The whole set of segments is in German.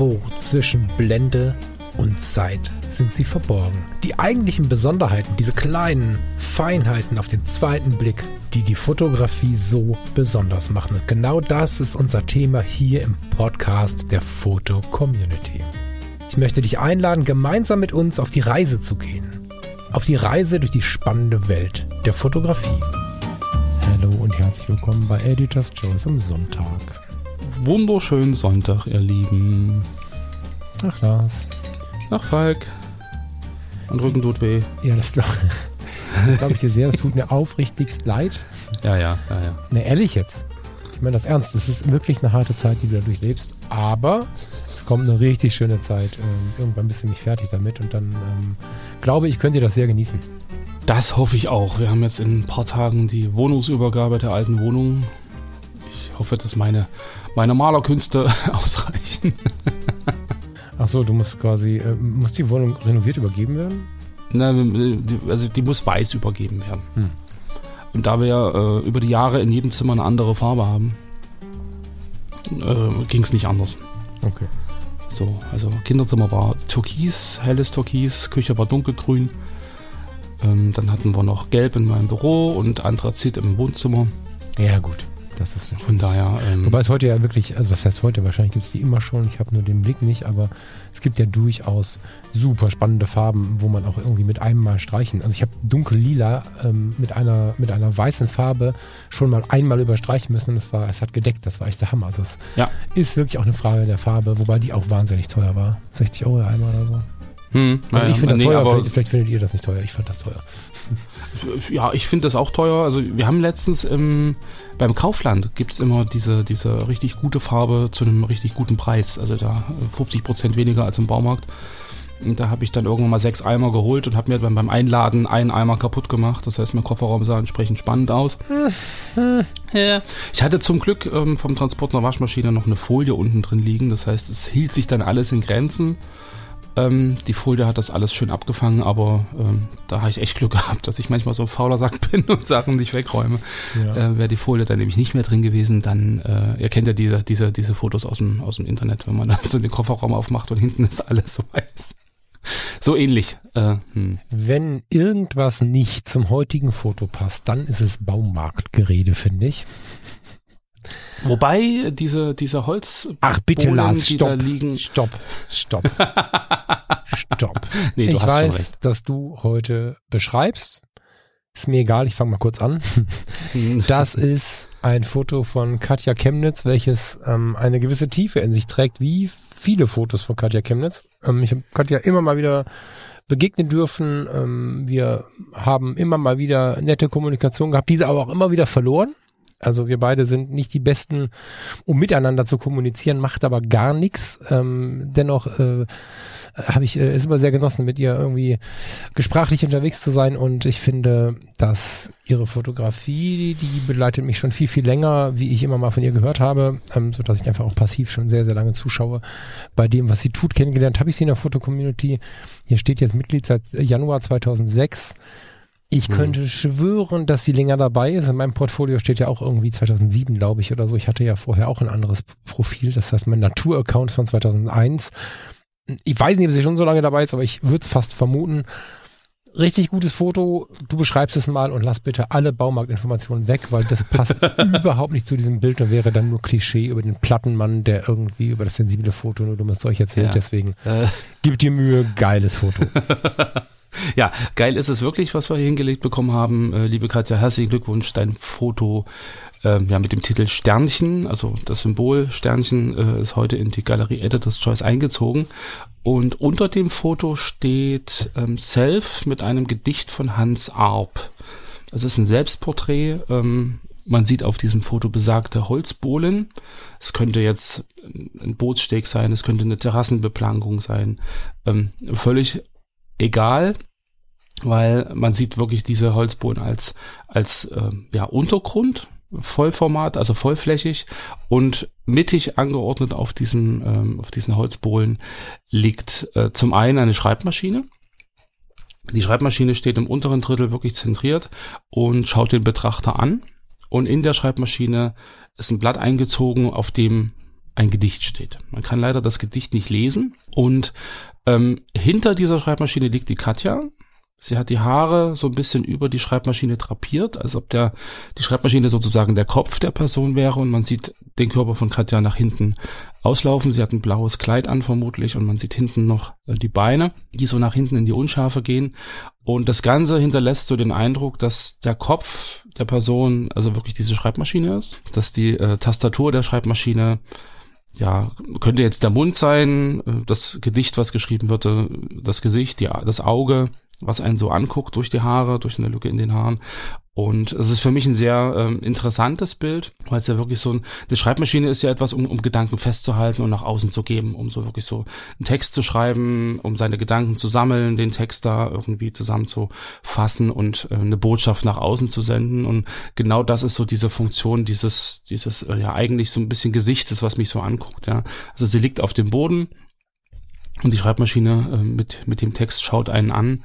Irgendwo zwischen Blende und Zeit sind sie verborgen. Die eigentlichen Besonderheiten, diese kleinen Feinheiten auf den zweiten Blick, die die Fotografie so besonders machen. Und genau das ist unser Thema hier im Podcast der Foto Community. Ich möchte dich einladen, gemeinsam mit uns auf die Reise zu gehen. Auf die Reise durch die spannende Welt der Fotografie. Hallo und herzlich willkommen bei Editors Choice am Sonntag. Wunderschönen Sonntag, ihr Lieben. Ach Lars. Ach Falk. Und Rücken tut weh. Ja, das glaube glaub ich dir sehr. Das tut mir aufrichtigst leid. Ja, ja, ja, ja. Ne, ehrlich jetzt. Ich meine das ernst. Das ist wirklich eine harte Zeit, die du da durchlebst. Aber es kommt eine richtig schöne Zeit. Ähm, irgendwann bist du mich fertig damit und dann ähm, glaube ich, könnt ihr das sehr genießen. Das hoffe ich auch. Wir haben jetzt in ein paar Tagen die Wohnungsübergabe der alten Wohnung. Ich hoffe, dass meine, meine Malerkünste ausreichen. So, du musst quasi, äh, muss die Wohnung renoviert übergeben werden? Na, also die muss weiß übergeben werden. Hm. Und da wir äh, über die Jahre in jedem Zimmer eine andere Farbe haben, äh, ging es nicht anders. Okay. So, also Kinderzimmer war türkis, helles türkis, Küche war dunkelgrün. Ähm, dann hatten wir noch Gelb in meinem Büro und Anthrazit im Wohnzimmer. Ja, gut. Das ist Von daher. Ähm, Wobei es heute ja wirklich, also was heißt heute? Wahrscheinlich gibt es die immer schon. Ich habe nur den Blick nicht, aber es gibt ja durchaus super spannende Farben, wo man auch irgendwie mit einem Mal streichen. Also ich habe dunkel-lila ähm, mit einer mit einer weißen Farbe schon mal einmal überstreichen müssen und es war, es hat gedeckt. Das war echt der Hammer. Also es ja. ist wirklich auch eine Frage der Farbe, wobei die auch wahnsinnig teuer war. 60 Euro einmal oder so. Hm, also ich finde das nee, teuer, vielleicht, vielleicht, findet ihr das nicht teuer. Ich fand das teuer. Ja, ich finde das auch teuer. Also wir haben letztens im, beim Kaufland gibt es immer diese, diese richtig gute Farbe zu einem richtig guten Preis. Also da 50 Prozent weniger als im Baumarkt. Und da habe ich dann irgendwann mal sechs Eimer geholt und habe mir beim, beim Einladen einen Eimer kaputt gemacht. Das heißt, mein Kofferraum sah entsprechend spannend aus. Ich hatte zum Glück ähm, vom Transport einer Waschmaschine noch eine Folie unten drin liegen. Das heißt, es hielt sich dann alles in Grenzen. Ähm, die Folie hat das alles schön abgefangen, aber ähm, da habe ich echt Glück gehabt, dass ich manchmal so ein fauler Sack bin und Sachen nicht wegräume. Ja. Äh, Wäre die Folie dann nämlich nicht mehr drin gewesen, dann, äh, ihr kennt ja diese, diese, diese Fotos aus dem, aus dem Internet, wenn man dann so den Kofferraum aufmacht und hinten ist alles so weiß. So ähnlich. Äh, hm. Wenn irgendwas nicht zum heutigen Foto passt, dann ist es Baumarktgerede, finde ich. Wobei diese, diese Holz. Ach bitte, Lars, stopp, liegen, stopp, stopp, stopp. Nee, ich weiß, dass du heute beschreibst. Ist mir egal, ich fange mal kurz an. Das ist ein Foto von Katja Chemnitz, welches ähm, eine gewisse Tiefe in sich trägt, wie viele Fotos von Katja Chemnitz. Ähm, ich habe Katja immer mal wieder begegnen dürfen. Ähm, wir haben immer mal wieder nette Kommunikation gehabt, diese aber auch immer wieder verloren. Also wir beide sind nicht die Besten, um miteinander zu kommunizieren, macht aber gar nichts. Ähm, dennoch äh, habe ich äh, es immer sehr genossen, mit ihr irgendwie gesprachlich unterwegs zu sein und ich finde, dass ihre Fotografie, die begleitet mich schon viel, viel länger, wie ich immer mal von ihr gehört habe, ähm, so dass ich einfach auch passiv schon sehr, sehr lange zuschaue. Bei dem, was sie tut, kennengelernt habe ich sie in der Fotocommunity. Hier steht jetzt Mitglied seit Januar 2006. Ich hm. könnte schwören, dass sie länger dabei ist. In meinem Portfolio steht ja auch irgendwie 2007, glaube ich, oder so. Ich hatte ja vorher auch ein anderes Profil. Das heißt, mein Natur-Account von 2001. Ich weiß nicht, ob sie schon so lange dabei ist, aber ich würde es fast vermuten. Richtig gutes Foto. Du beschreibst es mal und lass bitte alle Baumarktinformationen weg, weil das passt überhaupt nicht zu diesem Bild und wäre dann nur Klischee über den Plattenmann, der irgendwie über das sensible Foto nur dummes Zeug erzählt. Ja. Deswegen äh. gib dir Mühe, geiles Foto. Ja, geil ist es wirklich, was wir hier hingelegt bekommen haben. Äh, liebe Katja, herzlichen Glückwunsch. Dein Foto äh, ja, mit dem Titel Sternchen, also das Symbol Sternchen, äh, ist heute in die Galerie Editor's Choice eingezogen. Und unter dem Foto steht ähm, Self mit einem Gedicht von Hans Arp. Das ist ein Selbstporträt. Ähm, man sieht auf diesem Foto besagte Holzbohlen. Es könnte jetzt ein Bootssteg sein, es könnte eine Terrassenbeplankung sein. Ähm, völlig egal, weil man sieht wirklich diese Holzbohlen als, als äh, ja, Untergrund, Vollformat, also vollflächig und mittig angeordnet auf diesem, ähm, auf diesen Holzbohlen liegt äh, zum einen eine Schreibmaschine. Die Schreibmaschine steht im unteren Drittel wirklich zentriert und schaut den Betrachter an. Und in der Schreibmaschine ist ein Blatt eingezogen, auf dem ein Gedicht steht. Man kann leider das Gedicht nicht lesen und ähm, hinter dieser Schreibmaschine liegt die Katja. Sie hat die Haare so ein bisschen über die Schreibmaschine drapiert, als ob der, die Schreibmaschine sozusagen der Kopf der Person wäre und man sieht den Körper von Katja nach hinten auslaufen. Sie hat ein blaues Kleid an vermutlich und man sieht hinten noch äh, die Beine, die so nach hinten in die Unschärfe gehen. Und das Ganze hinterlässt so den Eindruck, dass der Kopf der Person also wirklich diese Schreibmaschine ist, dass die äh, Tastatur der Schreibmaschine ja, könnte jetzt der Mund sein, äh, das Gedicht, was geschrieben wird, äh, das Gesicht, die, das Auge, was einen so anguckt durch die Haare, durch eine Lücke in den Haaren. Und es ist für mich ein sehr ähm, interessantes Bild, weil es ja wirklich so ein, eine Schreibmaschine ist ja etwas, um, um Gedanken festzuhalten und nach außen zu geben, um so wirklich so einen Text zu schreiben, um seine Gedanken zu sammeln, den Text da irgendwie zusammenzufassen und äh, eine Botschaft nach außen zu senden. Und genau das ist so diese Funktion dieses, dieses, äh, ja, eigentlich so ein bisschen Gesichtes, was mich so anguckt, ja. Also sie liegt auf dem Boden, und die Schreibmaschine äh, mit, mit dem Text schaut einen an.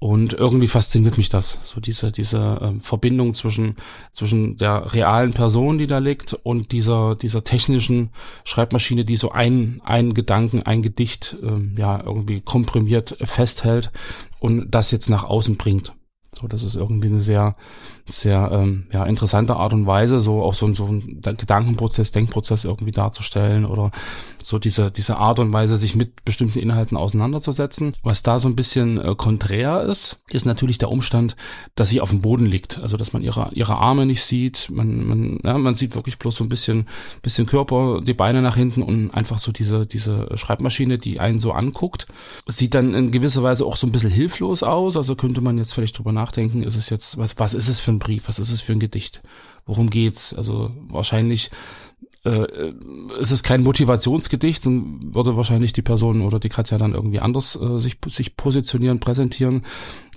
Und irgendwie fasziniert mich das, so diese, diese äh, Verbindung zwischen, zwischen der realen Person, die da liegt, und dieser, dieser technischen Schreibmaschine, die so ein, ein Gedanken, ein Gedicht, ähm, ja, irgendwie komprimiert festhält und das jetzt nach außen bringt. So, das ist irgendwie eine sehr, sehr ähm, ja, interessante Art und Weise, so auch so, so ein Gedankenprozess, Denkprozess irgendwie darzustellen oder so diese, diese Art und Weise, sich mit bestimmten Inhalten auseinanderzusetzen. Was da so ein bisschen äh, konträr ist, ist natürlich der Umstand, dass sie auf dem Boden liegt. Also dass man ihre, ihre Arme nicht sieht. Man, man, ja, man sieht wirklich bloß so ein bisschen, bisschen Körper, die Beine nach hinten und einfach so diese, diese Schreibmaschine, die einen so anguckt. Sieht dann in gewisser Weise auch so ein bisschen hilflos aus. Also könnte man jetzt vielleicht drüber nachdenken, ist es jetzt, was, was ist es für ein Brief? Was ist es für ein Gedicht? Worum geht's? Also wahrscheinlich äh, ist es kein Motivationsgedicht, dann würde wahrscheinlich die Person oder die Katja dann irgendwie anders äh, sich, sich positionieren, präsentieren.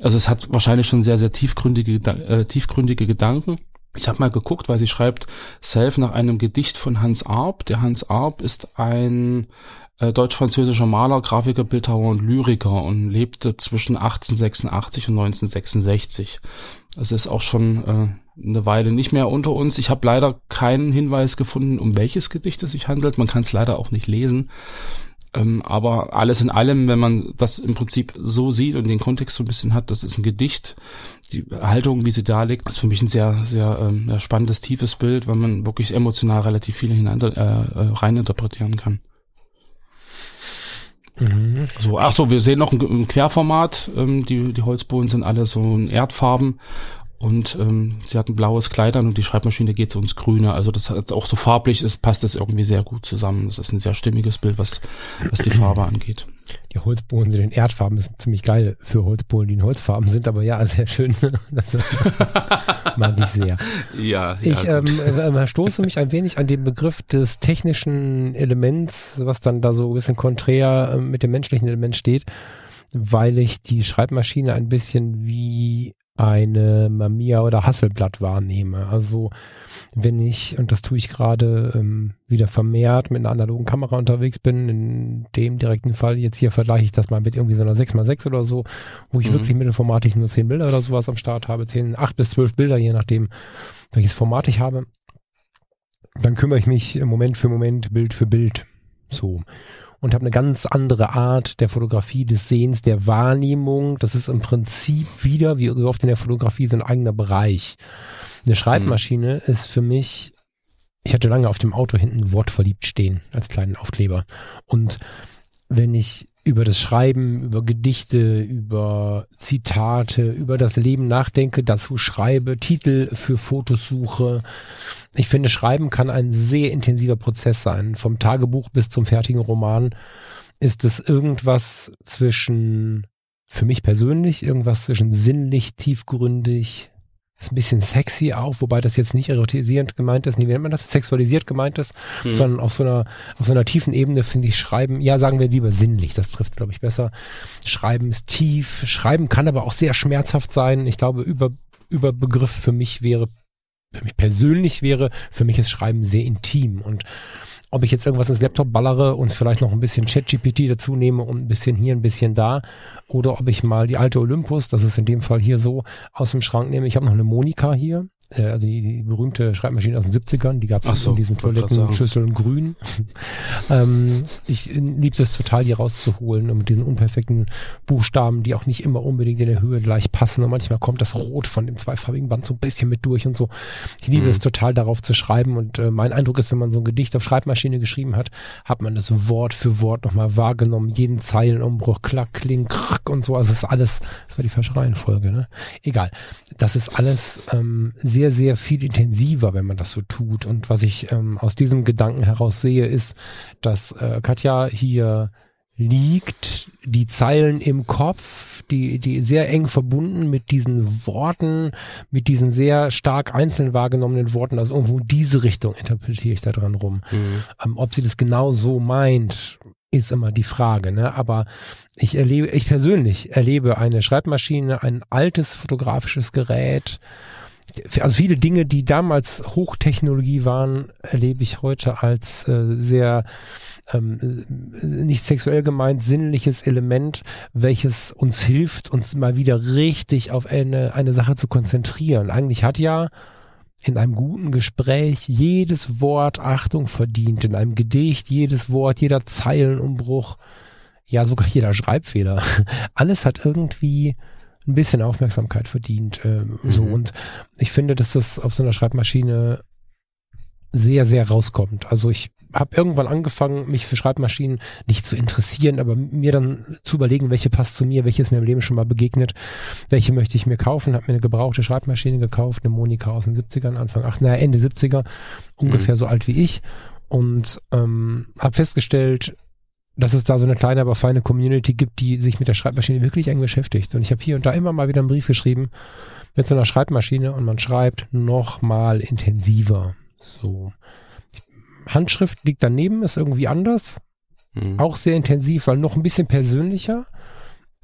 Also es hat wahrscheinlich schon sehr, sehr tiefgründige, äh, tiefgründige Gedanken. Ich habe mal geguckt, weil sie schreibt Self nach einem Gedicht von Hans Arp. Der Hans Arp ist ein äh, deutsch-französischer Maler, Grafiker, Bildhauer und Lyriker und lebte zwischen 1886 und 1966. Das ist auch schon äh, eine Weile nicht mehr unter uns. Ich habe leider keinen Hinweis gefunden, um welches Gedicht es sich handelt. Man kann es leider auch nicht lesen. Ähm, aber alles in allem, wenn man das im Prinzip so sieht und den Kontext so ein bisschen hat, das ist ein Gedicht. Die Haltung, wie sie da liegt, ist für mich ein sehr, sehr ähm, spannendes, tiefes Bild, weil man wirklich emotional relativ viele hinein, äh, äh, reininterpretieren kann. Mhm. So, ach so, wir sehen noch ein, Querformat. Ähm, die, die Holzbohlen sind alle so in Erdfarben. Und ähm, sie hat ein blaues Kleid an und die Schreibmaschine geht so ins Grüne. Also das hat auch so farblich ist, passt das irgendwie sehr gut zusammen. Das ist ein sehr stimmiges Bild, was, was die Farbe angeht. Die Holzbohlen sind in Erdfarben, ist ziemlich geil für Holzbohlen, die in Holzfarben sind, aber ja, sehr schön. Das mag ich sehr. Ja, ich ja, ähm, äh, stoße mich ein wenig an den Begriff des technischen Elements, was dann da so ein bisschen konträr äh, mit dem menschlichen Element steht, weil ich die Schreibmaschine ein bisschen wie eine Mamiya oder Hasselblatt wahrnehme. Also wenn ich, und das tue ich gerade ähm, wieder vermehrt mit einer analogen Kamera unterwegs bin, in dem direkten Fall jetzt hier vergleiche ich das mal mit irgendwie so einer 6x6 oder so, wo ich mhm. wirklich mittelformatig nur 10 Bilder oder sowas am Start habe, 10, 8 bis 12 Bilder, je nachdem, welches Format ich habe. Dann kümmere ich mich Moment für Moment, Bild für Bild. So und habe eine ganz andere Art der Fotografie, des Sehens, der Wahrnehmung. Das ist im Prinzip wieder, wie so oft in der Fotografie, so ein eigener Bereich. Eine Schreibmaschine mhm. ist für mich, ich hatte lange auf dem Auto hinten Wort verliebt stehen als kleinen Aufkleber. Und wenn ich über das Schreiben, über Gedichte, über Zitate, über das Leben nachdenke, dazu schreibe, Titel für Fotos suche. Ich finde, Schreiben kann ein sehr intensiver Prozess sein. Vom Tagebuch bis zum fertigen Roman ist es irgendwas zwischen, für mich persönlich, irgendwas zwischen sinnlich, tiefgründig, ist ein bisschen sexy auch, wobei das jetzt nicht erotisierend gemeint ist, nee, wie nennt man das? Sexualisiert gemeint ist, hm. sondern auf so einer, auf so einer tiefen Ebene finde ich Schreiben, ja, sagen wir lieber sinnlich, das trifft glaube ich besser. Schreiben ist tief, Schreiben kann aber auch sehr schmerzhaft sein. Ich glaube, über, über Begriff für mich wäre, für mich persönlich wäre, für mich ist Schreiben sehr intim und ob ich jetzt irgendwas ins Laptop ballere und vielleicht noch ein bisschen ChatGPT dazu nehme und ein bisschen hier, ein bisschen da, oder ob ich mal die alte Olympus, das ist in dem Fall hier so, aus dem Schrank nehme. Ich habe noch eine Monika hier, also die, die berühmte Schreibmaschine aus den 70ern, die gab es so, in diesen Toilettenschüsseln grün. ähm, ich liebe es total, die rauszuholen und mit diesen unperfekten Buchstaben, die auch nicht immer unbedingt in der Höhe gleich passen und manchmal kommt das Rot von dem zweifarbigen Band so ein bisschen mit durch und so. Ich liebe mhm. es total, darauf zu schreiben und äh, mein Eindruck ist, wenn man so ein Gedicht auf Schreibmaschine geschrieben hat, hat man das Wort für Wort nochmal wahrgenommen, jeden Zeilenumbruch, klack, kling, krack und so. Also es ist alles, das war die falsche Reihenfolge, ne? Egal. Das ist alles ähm, sehr, sehr viel intensiver, wenn man das so tut. Und was ich ähm, aus diesem Gedanken heraus sehe, ist, dass äh, Katja hier liegt, die Zeilen im Kopf, die, die sehr eng verbunden mit diesen Worten, mit diesen sehr stark einzeln wahrgenommenen Worten, also irgendwo in diese Richtung interpretiere ich da dran rum. Mhm. Ähm, ob sie das genau so meint, ist immer die Frage, ne? Aber ich erlebe, ich persönlich erlebe eine Schreibmaschine, ein altes fotografisches Gerät, also viele Dinge, die damals Hochtechnologie waren, erlebe ich heute als äh, sehr ähm, nicht sexuell gemeint, sinnliches Element, welches uns hilft, uns mal wieder richtig auf eine, eine Sache zu konzentrieren. Eigentlich hat ja in einem guten Gespräch jedes Wort Achtung verdient, in einem Gedicht jedes Wort, jeder Zeilenumbruch, ja sogar jeder Schreibfehler. Alles hat irgendwie ein bisschen Aufmerksamkeit verdient. Äh, mhm. So und ich finde, dass das auf so einer Schreibmaschine sehr, sehr rauskommt. Also ich habe irgendwann angefangen, mich für Schreibmaschinen nicht zu interessieren, aber mir dann zu überlegen, welche passt zu mir, welche ist mir im Leben schon mal begegnet, welche möchte ich mir kaufen, habe mir eine gebrauchte Schreibmaschine gekauft, eine Monika aus den 70ern, Anfang, ach, naja, Ende 70er, ungefähr mhm. so alt wie ich und ähm, habe festgestellt, dass es da so eine kleine, aber feine Community gibt, die sich mit der Schreibmaschine wirklich eng beschäftigt. Und ich habe hier und da immer mal wieder einen Brief geschrieben mit so einer Schreibmaschine und man schreibt noch mal intensiver. So. Handschrift liegt daneben, ist irgendwie anders. Mhm. Auch sehr intensiv, weil noch ein bisschen persönlicher.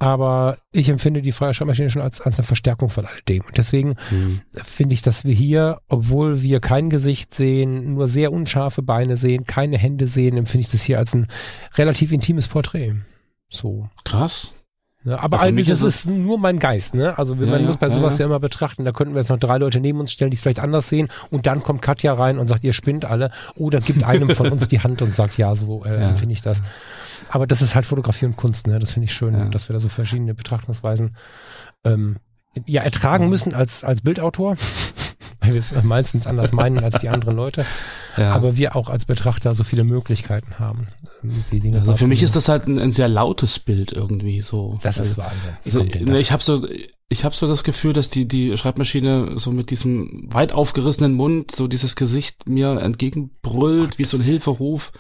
Aber ich empfinde die freie Schreibmaschine schon als, als eine Verstärkung von alledem. Und deswegen mhm. finde ich, dass wir hier, obwohl wir kein Gesicht sehen, nur sehr unscharfe Beine sehen, keine Hände sehen, empfinde ich das hier als ein relativ intimes Porträt. So. Krass. Ja, aber ja, eigentlich, ist, nur mein Geist, ne? Also wir ja, man muss bei sowas ja, immer betrachten, da könnten wir jetzt noch drei Leute neben uns stellen, die es vielleicht anders sehen und dann kommt Katja rein und sagt, ihr spinnt alle oder gibt einem von uns die Hand und sagt, ja, so äh, finde ich das. Aber das ist halt Fotografie und Kunst, ne? Das finde ich schön, dass wir da so verschiedene Betrachtungsweisen ähm, ja ertragen müssen als als Bildautor weil wir es meistens anders meinen als die anderen Leute. Ja. Aber wir auch als Betrachter so viele Möglichkeiten haben. Die Dinge also für mich ist das halt ein, ein, sehr lautes Bild irgendwie so. Das ist Wahnsinn. Also, ich habe so, ich habe so das Gefühl, dass die die Schreibmaschine so mit diesem weit aufgerissenen Mund so dieses Gesicht mir entgegenbrüllt wie so ein Hilferuf.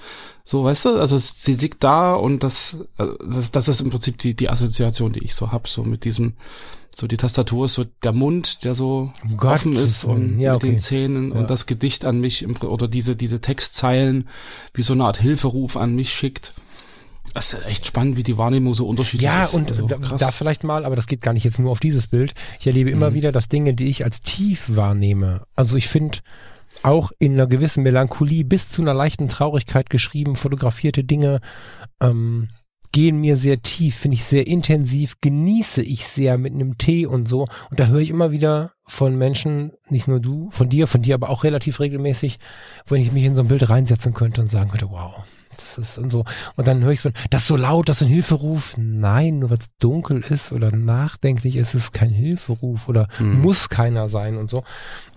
So, weißt du, also sie liegt da und das das, das ist im Prinzip die die Assoziation, die ich so hab, so mit diesem so die Tastatur ist so der Mund, der so oh offen ist und ja, mit okay. den Zähnen ja. und das Gedicht an mich oder diese diese Textzeilen wie so eine Art Hilferuf an mich schickt. Das ist echt spannend, wie die Wahrnehmung so unterschiedlich ja, ist. Ja, und also, da, da, vielleicht mal, aber das geht gar nicht jetzt nur auf dieses Bild. Ich erlebe immer mhm. wieder, dass Dinge, die ich als tief wahrnehme, also ich finde auch in einer gewissen Melancholie bis zu einer leichten Traurigkeit geschrieben, fotografierte Dinge, ähm, gehen mir sehr tief, finde ich sehr intensiv, genieße ich sehr mit einem Tee und so. Und da höre ich immer wieder von Menschen, nicht nur du, von dir, von dir aber auch relativ regelmäßig, wenn ich mich in so ein Bild reinsetzen könnte und sagen könnte, wow, das ist und so. Und dann höre ich so, das ist so laut, das ist ein Hilferuf. Nein, nur weil es dunkel ist oder nachdenklich ist, ist es kein Hilferuf oder mhm. muss keiner sein und so.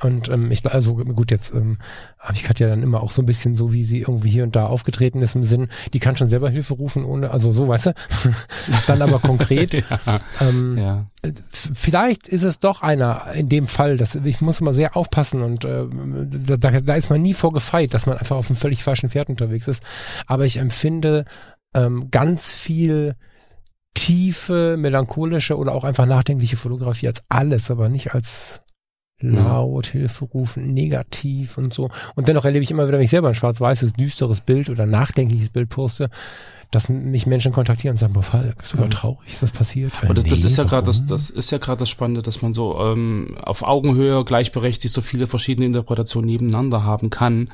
Und ähm, ich, also gut, jetzt ähm, habe ich Katja dann immer auch so ein bisschen so, wie sie irgendwie hier und da aufgetreten ist im Sinn, die kann schon selber Hilfe rufen, ohne, also so, weißt du, dann aber konkret. ja. Ähm, ja. Vielleicht ist es doch einer in dem Fall, dass ich muss mal sehr aufpassen und äh, da, da ist man nie vorgefeit, dass man einfach auf einem völlig falschen Pferd unterwegs ist. Aber ich empfinde ähm, ganz viel tiefe, melancholische oder auch einfach nachdenkliche Fotografie als alles, aber nicht als laut, Hilfe rufen, negativ und so. Und dennoch erlebe ich immer wieder, wenn ich selber ein schwarz-weißes, düsteres Bild oder nachdenkliches Bild poste, dass mich Menschen kontaktieren und sagen, boah, Falk, ist sogar traurig, was passiert. Aber das, nee, das ist ja gerade das, das ist ja gerade das Spannende, dass man so ähm, auf Augenhöhe gleichberechtigt so viele verschiedene Interpretationen nebeneinander haben kann.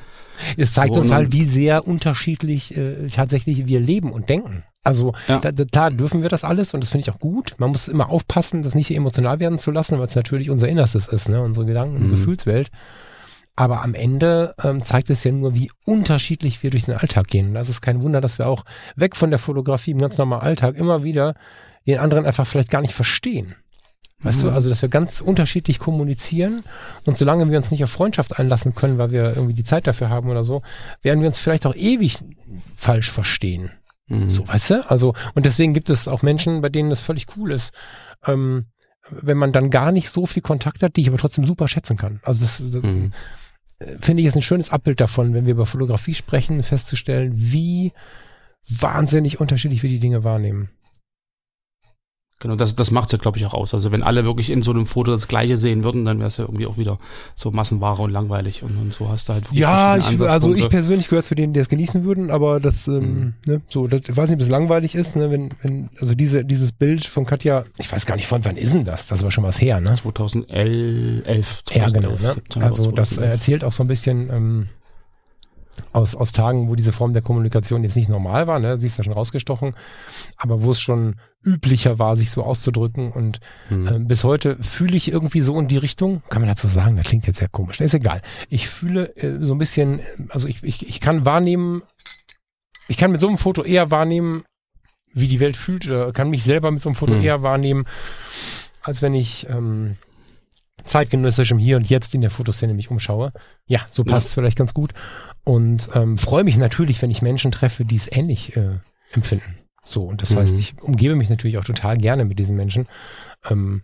Es zeigt so, uns halt, wie sehr unterschiedlich äh, tatsächlich wir leben und denken. Also ja. da, da, klar dürfen wir das alles und das finde ich auch gut. Man muss immer aufpassen, das nicht emotional werden zu lassen, weil es natürlich unser Innerstes ist, ne? unsere Gedanken und mhm. Gefühlswelt. Aber am Ende ähm, zeigt es ja nur, wie unterschiedlich wir durch den Alltag gehen. Und das ist kein Wunder, dass wir auch weg von der Fotografie im ganz normalen Alltag immer wieder den anderen einfach vielleicht gar nicht verstehen. Weißt mhm. du, also dass wir ganz unterschiedlich kommunizieren und solange wir uns nicht auf Freundschaft einlassen können, weil wir irgendwie die Zeit dafür haben oder so, werden wir uns vielleicht auch ewig falsch verstehen. Mhm. So, weißt du? Also, und deswegen gibt es auch Menschen, bei denen das völlig cool ist, ähm, wenn man dann gar nicht so viel Kontakt hat, die ich aber trotzdem super schätzen kann. Also das, mhm finde ich, ist ein schönes Abbild davon, wenn wir über Fotografie sprechen, festzustellen, wie wahnsinnig unterschiedlich wir die Dinge wahrnehmen. Genau, das, das macht's ja, glaube ich, auch aus. Also wenn alle wirklich in so einem Foto das Gleiche sehen würden, dann wäre es ja irgendwie auch wieder so Massenware und langweilig. Und, und so hast du halt wirklich Ja, ich, also ich persönlich gehöre zu denen, die es genießen würden, aber das, ähm, mhm. ne, so, das, ich weiß nicht, ob es langweilig ist, ne, wenn, wenn, also diese, dieses Bild von Katja, ich weiß gar nicht, von wann ist denn das? Das war schon was her, ne? 2011. 2011 ja, genau, ne? Also das erzählt auch so ein bisschen, ähm, aus, aus Tagen, wo diese Form der Kommunikation jetzt nicht normal war, ne, sie ist da schon rausgestochen, aber wo es schon üblicher war, sich so auszudrücken und mhm. äh, bis heute fühle ich irgendwie so in die Richtung, kann man dazu sagen, das klingt jetzt sehr komisch, ist egal. Ich fühle äh, so ein bisschen, also ich, ich, ich kann wahrnehmen, ich kann mit so einem Foto eher wahrnehmen, wie die Welt fühlt, oder kann mich selber mit so einem Foto mhm. eher wahrnehmen, als wenn ich ähm, zeitgenössischem Hier und Jetzt in der Fotoszene mich umschaue. Ja, so passt es ja. vielleicht ganz gut. Und ähm, freue mich natürlich, wenn ich Menschen treffe, die es ähnlich äh, empfinden. So, und das mhm. heißt, ich umgebe mich natürlich auch total gerne mit diesen Menschen. Ähm,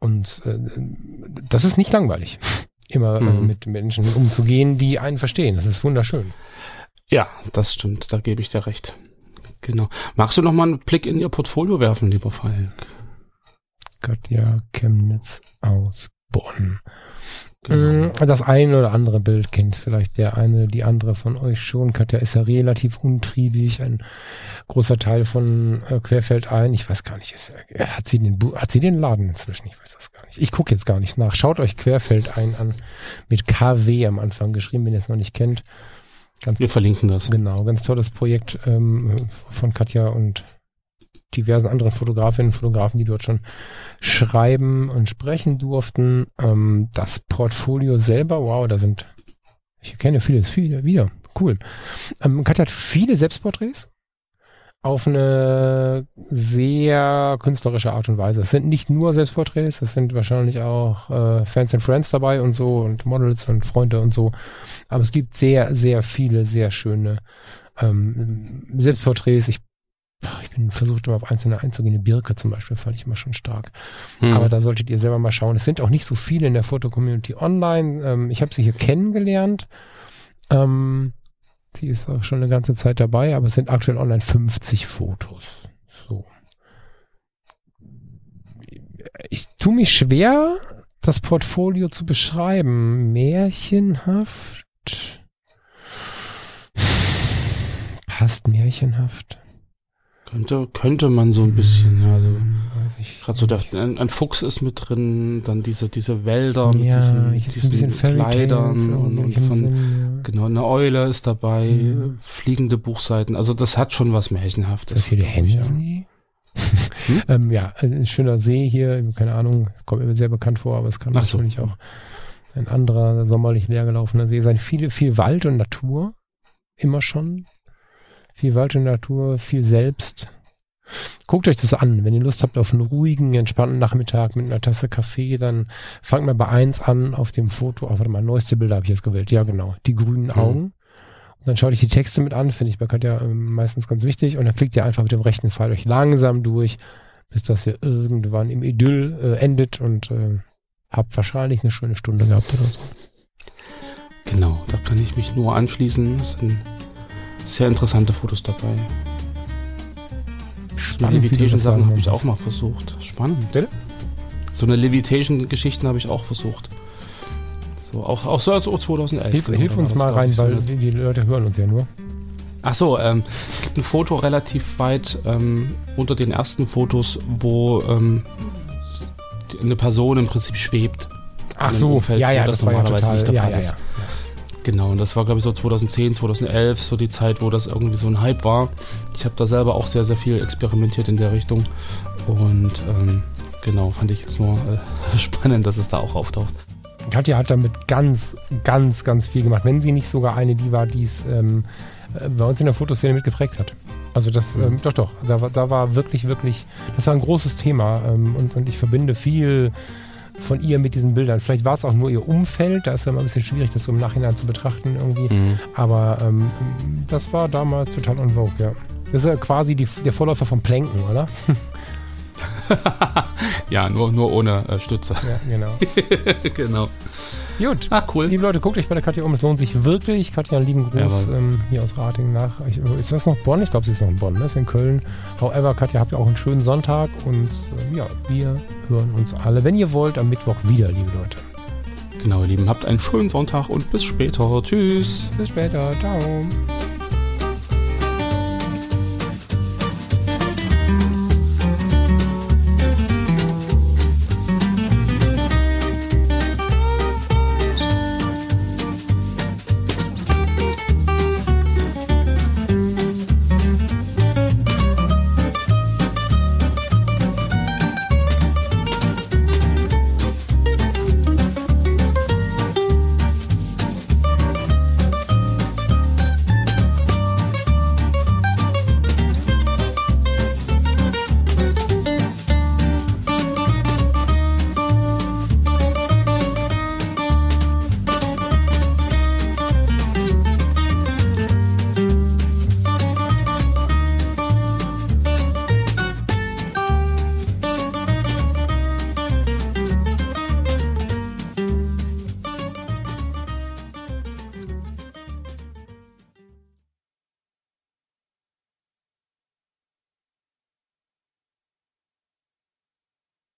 und äh, das ist nicht langweilig, immer äh, mhm. äh, mit Menschen umzugehen, die einen verstehen. Das ist wunderschön. Ja, das stimmt, da gebe ich dir recht. Genau. Magst du noch mal einen Blick in ihr Portfolio werfen, lieber Falk? Katja Chemnitz aus Bonn. Genau. Mm, das eine oder andere Bild kennt vielleicht der eine, die andere von euch schon. Katja ist ja relativ untriebig, ein großer Teil von äh, Querfeld ein. Ich weiß gar nicht, ist, äh, hat sie den hat sie den Laden inzwischen? Ich weiß das gar nicht. Ich gucke jetzt gar nicht nach. Schaut euch Querfeld ein an mit KW am Anfang geschrieben, wenn ihr es noch nicht kennt. Ganz, Wir verlinken das. Genau, ganz tolles Projekt ähm, von Katja und diversen anderen Fotografinnen und Fotografen, die dort schon schreiben und sprechen durften. Ähm, das Portfolio selber, wow, da sind, ich kenne vieles, viele wieder, cool. Ähm, Katja hat viele Selbstporträts auf eine sehr künstlerische Art und Weise. Es sind nicht nur Selbstporträts, es sind wahrscheinlich auch äh, Fans and Friends dabei und so und Models und Freunde und so. Aber es gibt sehr, sehr viele, sehr schöne ähm, Selbstporträts. Ich ich bin versucht immer auf einzelne einzugehen. Die Birke zum Beispiel fand ich immer schon stark. Hm. Aber da solltet ihr selber mal schauen. Es sind auch nicht so viele in der Foto-Community online. Ähm, ich habe sie hier kennengelernt. Ähm, sie ist auch schon eine ganze Zeit dabei, aber es sind aktuell online 50 Fotos. So. Ich tue mich schwer, das Portfolio zu beschreiben. Märchenhaft. Passt märchenhaft. Könnte, könnte man so ein bisschen, ja. Also, Gerade so, der, ein, ein, Fuchs ist mit drin, dann diese, diese Wälder mit ja, diesen, diesen Kleidern und, und von, Sinn, ja. genau, eine Eule ist dabei, mhm. fliegende Buchseiten. Also das hat schon was Märchenhaftes. Das hier der Hände? Hm? ähm, ja, ein schöner See hier, keine Ahnung, kommt mir sehr bekannt vor, aber es kann Ach natürlich so. auch ein anderer sommerlich leergelaufener See sein. Viele, viel Wald und Natur, immer schon viel Wald und Natur, viel selbst. Guckt euch das an. Wenn ihr Lust habt auf einen ruhigen, entspannten Nachmittag mit einer Tasse Kaffee, dann fangt mal bei eins an auf dem Foto. Oh, warte mal, neueste Bilder habe ich jetzt gewählt. Ja, genau. Die grünen mhm. Augen. Mhm. Und dann schaut euch die Texte mit an, finde ich bei Katja ähm, meistens ganz wichtig. Und dann klickt ihr einfach mit dem rechten Pfeil euch langsam durch, bis das hier irgendwann im Idyll äh, endet und äh, habt wahrscheinlich eine schöne Stunde gehabt oder so. Genau, da kann ich mich nur anschließen. Das sind sehr interessante Fotos dabei. Spannend. Levitation-Sachen habe ich auch mal versucht. Spannend. Bitte? So eine Levitation-Geschichten habe ich auch versucht. So, auch, auch so als 2011. Hilf, genau, hilf uns mal rein, weil so die Leute hören uns ja nur. Ach so, ähm, es gibt ein Foto relativ weit ähm, unter den ersten Fotos, wo ähm, eine Person im Prinzip schwebt. Ach so, Umfeld, ja, ja, das, das normalerweise ja total, nicht der Fall ja, ist. Genau, und das war, glaube ich, so 2010, 2011, so die Zeit, wo das irgendwie so ein Hype war. Ich habe da selber auch sehr, sehr viel experimentiert in der Richtung. Und ähm, genau, fand ich jetzt nur äh, spannend, dass es da auch auftaucht. Katja hat damit ganz, ganz, ganz viel gemacht. Wenn sie nicht sogar eine die war, die es ähm, äh, bei uns in der Fotoszene mitgeprägt hat. Also das, mhm. ähm, doch, doch, da, da war wirklich, wirklich, das war ein großes Thema ähm, und, und ich verbinde viel von ihr mit diesen Bildern. Vielleicht war es auch nur ihr Umfeld, da ist ja immer ein bisschen schwierig, das so im Nachhinein zu betrachten irgendwie. Mhm. Aber ähm, das war damals total on vogue, ja. Das ist ja quasi die, der Vorläufer vom Planken, oder? ja, nur, nur ohne äh, Stütze. Ja, genau. genau. Gut. Ah, cool. Liebe Leute, guckt euch bei der Katja um. Es lohnt sich wirklich. Katja, einen lieben Gruß ähm, hier aus Rating nach. Ich, ist das noch Bonn? Ich glaube, sie ist noch in Bonn. Ne? Ist in Köln. However, Katja, habt ihr auch einen schönen Sonntag. Und äh, ja, wir hören uns alle, wenn ihr wollt, am Mittwoch wieder, liebe Leute. Genau, ihr Lieben. Habt einen schönen Sonntag und bis später. Tschüss. Bis später. Ciao.